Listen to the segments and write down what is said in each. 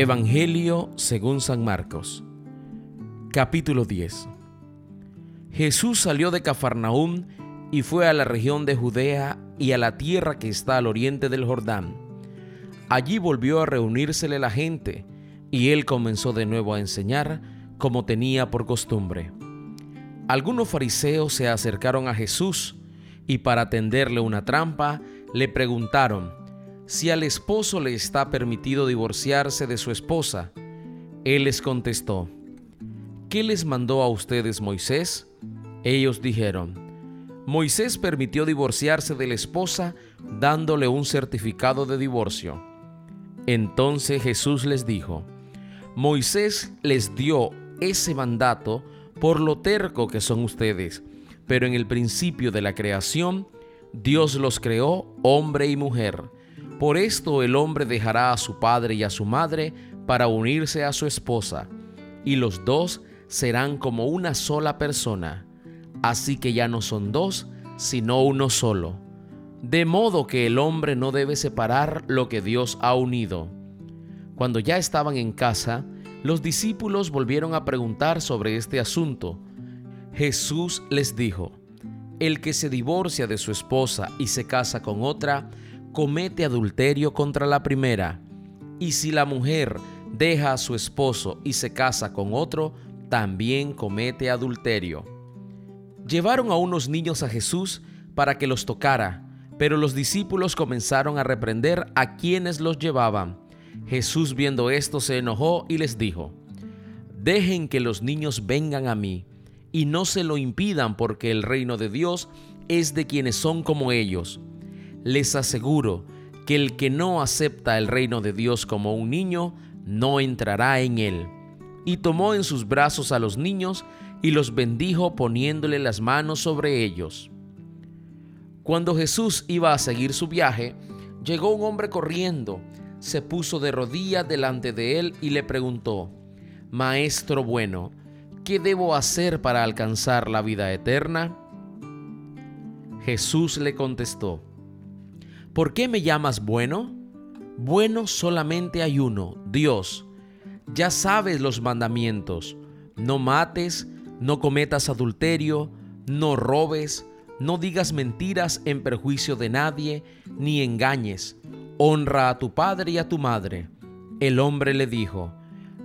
Evangelio según San Marcos. Capítulo 10. Jesús salió de Cafarnaúm y fue a la región de Judea y a la tierra que está al oriente del Jordán. Allí volvió a reunírsele la gente, y él comenzó de nuevo a enseñar como tenía por costumbre. Algunos fariseos se acercaron a Jesús y para tenderle una trampa le preguntaron si al esposo le está permitido divorciarse de su esposa. Él les contestó, ¿qué les mandó a ustedes Moisés? Ellos dijeron, Moisés permitió divorciarse de la esposa dándole un certificado de divorcio. Entonces Jesús les dijo, Moisés les dio ese mandato por lo terco que son ustedes, pero en el principio de la creación, Dios los creó hombre y mujer. Por esto el hombre dejará a su padre y a su madre para unirse a su esposa, y los dos serán como una sola persona. Así que ya no son dos, sino uno solo. De modo que el hombre no debe separar lo que Dios ha unido. Cuando ya estaban en casa, los discípulos volvieron a preguntar sobre este asunto. Jesús les dijo, El que se divorcia de su esposa y se casa con otra, comete adulterio contra la primera. Y si la mujer deja a su esposo y se casa con otro, también comete adulterio. Llevaron a unos niños a Jesús para que los tocara, pero los discípulos comenzaron a reprender a quienes los llevaban. Jesús viendo esto se enojó y les dijo, Dejen que los niños vengan a mí, y no se lo impidan porque el reino de Dios es de quienes son como ellos. Les aseguro que el que no acepta el reino de Dios como un niño, no entrará en él. Y tomó en sus brazos a los niños y los bendijo poniéndole las manos sobre ellos. Cuando Jesús iba a seguir su viaje, llegó un hombre corriendo, se puso de rodillas delante de él y le preguntó, Maestro bueno, ¿qué debo hacer para alcanzar la vida eterna? Jesús le contestó, ¿por qué me llamas bueno? Bueno solamente hay uno, Dios. Ya sabes los mandamientos, no mates, no cometas adulterio, no robes, no digas mentiras en perjuicio de nadie, ni engañes. Honra a tu padre y a tu madre. El hombre le dijo,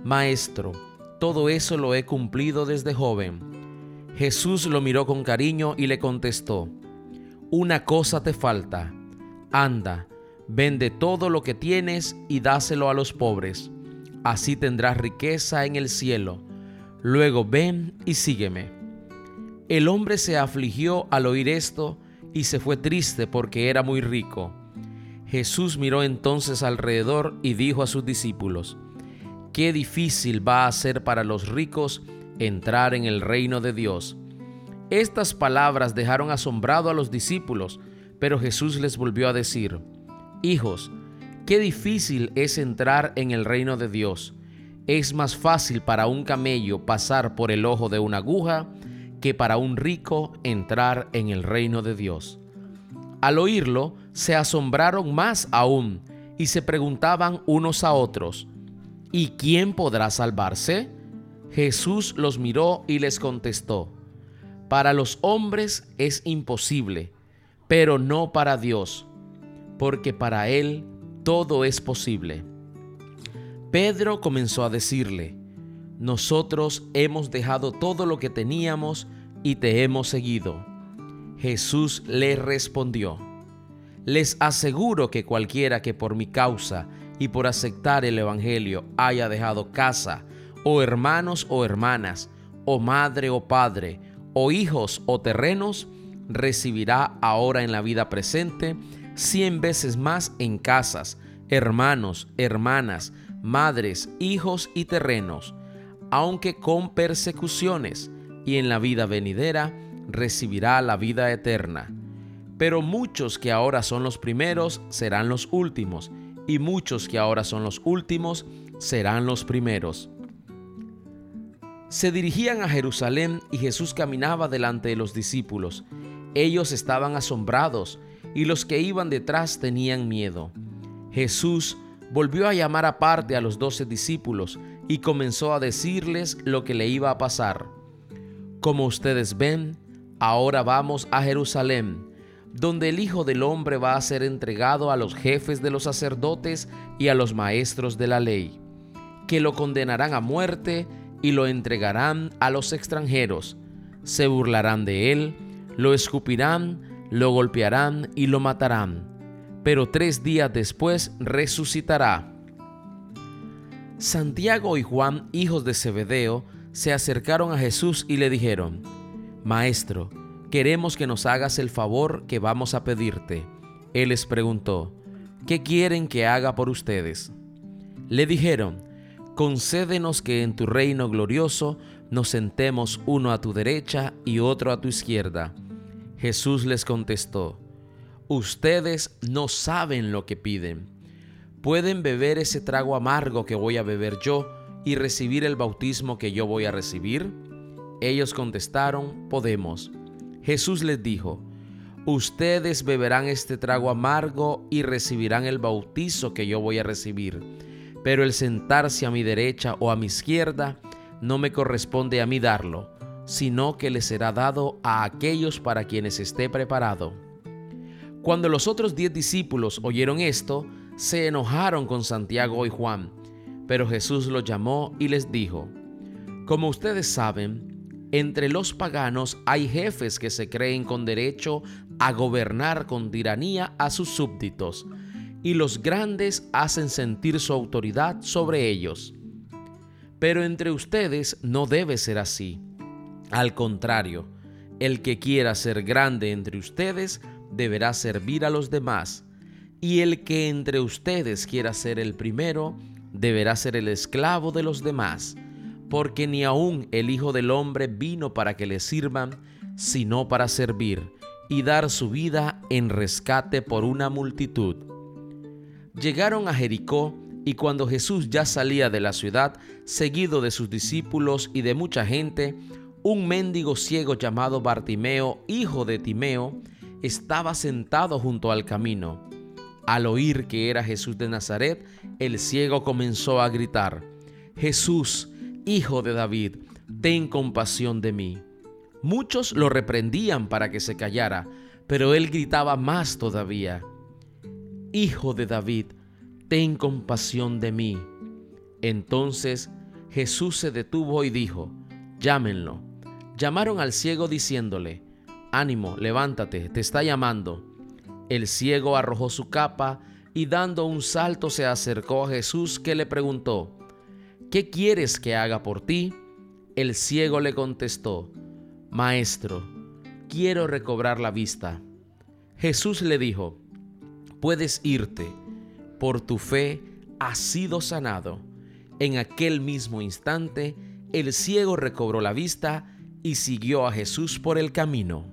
Maestro, todo eso lo he cumplido desde joven. Jesús lo miró con cariño y le contestó, Una cosa te falta. Anda, vende todo lo que tienes y dáselo a los pobres. Así tendrás riqueza en el cielo. Luego ven y sígueme. El hombre se afligió al oír esto y se fue triste porque era muy rico. Jesús miró entonces alrededor y dijo a sus discípulos, Qué difícil va a ser para los ricos entrar en el reino de Dios. Estas palabras dejaron asombrado a los discípulos, pero Jesús les volvió a decir, Hijos, qué difícil es entrar en el reino de Dios. Es más fácil para un camello pasar por el ojo de una aguja que para un rico entrar en el reino de Dios. Al oírlo, se asombraron más aún y se preguntaban unos a otros, ¿y quién podrá salvarse? Jesús los miró y les contestó, para los hombres es imposible, pero no para Dios, porque para Él todo es posible. Pedro comenzó a decirle, nosotros hemos dejado todo lo que teníamos y te hemos seguido. Jesús le respondió, les aseguro que cualquiera que por mi causa y por aceptar el Evangelio haya dejado casa, o hermanos o hermanas, o madre o padre, o hijos o terrenos, recibirá ahora en la vida presente cien veces más en casas, hermanos, hermanas, madres, hijos y terrenos aunque con persecuciones, y en la vida venidera recibirá la vida eterna. Pero muchos que ahora son los primeros serán los últimos, y muchos que ahora son los últimos serán los primeros. Se dirigían a Jerusalén y Jesús caminaba delante de los discípulos. Ellos estaban asombrados y los que iban detrás tenían miedo. Jesús volvió a llamar aparte a los doce discípulos y comenzó a decirles lo que le iba a pasar. Como ustedes ven, ahora vamos a Jerusalén, donde el Hijo del Hombre va a ser entregado a los jefes de los sacerdotes y a los maestros de la ley, que lo condenarán a muerte y lo entregarán a los extranjeros. Se burlarán de él, lo escupirán, lo golpearán y lo matarán pero tres días después resucitará. Santiago y Juan, hijos de Zebedeo, se acercaron a Jesús y le dijeron, Maestro, queremos que nos hagas el favor que vamos a pedirte. Él les preguntó, ¿qué quieren que haga por ustedes? Le dijeron, concédenos que en tu reino glorioso nos sentemos uno a tu derecha y otro a tu izquierda. Jesús les contestó, Ustedes no saben lo que piden. ¿Pueden beber ese trago amargo que voy a beber yo y recibir el bautismo que yo voy a recibir? Ellos contestaron, podemos. Jesús les dijo, Ustedes beberán este trago amargo y recibirán el bautizo que yo voy a recibir, pero el sentarse a mi derecha o a mi izquierda no me corresponde a mí darlo, sino que le será dado a aquellos para quienes esté preparado. Cuando los otros diez discípulos oyeron esto, se enojaron con Santiago y Juan. Pero Jesús los llamó y les dijo, Como ustedes saben, entre los paganos hay jefes que se creen con derecho a gobernar con tiranía a sus súbditos, y los grandes hacen sentir su autoridad sobre ellos. Pero entre ustedes no debe ser así. Al contrario, el que quiera ser grande entre ustedes, deberá servir a los demás, y el que entre ustedes quiera ser el primero, deberá ser el esclavo de los demás, porque ni aun el Hijo del Hombre vino para que le sirvan, sino para servir y dar su vida en rescate por una multitud. Llegaron a Jericó, y cuando Jesús ya salía de la ciudad, seguido de sus discípulos y de mucha gente, un mendigo ciego llamado Bartimeo, hijo de Timeo, estaba sentado junto al camino. Al oír que era Jesús de Nazaret, el ciego comenzó a gritar, Jesús, hijo de David, ten compasión de mí. Muchos lo reprendían para que se callara, pero él gritaba más todavía, Hijo de David, ten compasión de mí. Entonces Jesús se detuvo y dijo, Llámenlo. Llamaron al ciego diciéndole, Ánimo, levántate, te está llamando. El ciego arrojó su capa y dando un salto se acercó a Jesús que le preguntó, ¿qué quieres que haga por ti? El ciego le contestó, Maestro, quiero recobrar la vista. Jesús le dijo, puedes irte, por tu fe has sido sanado. En aquel mismo instante, el ciego recobró la vista y siguió a Jesús por el camino.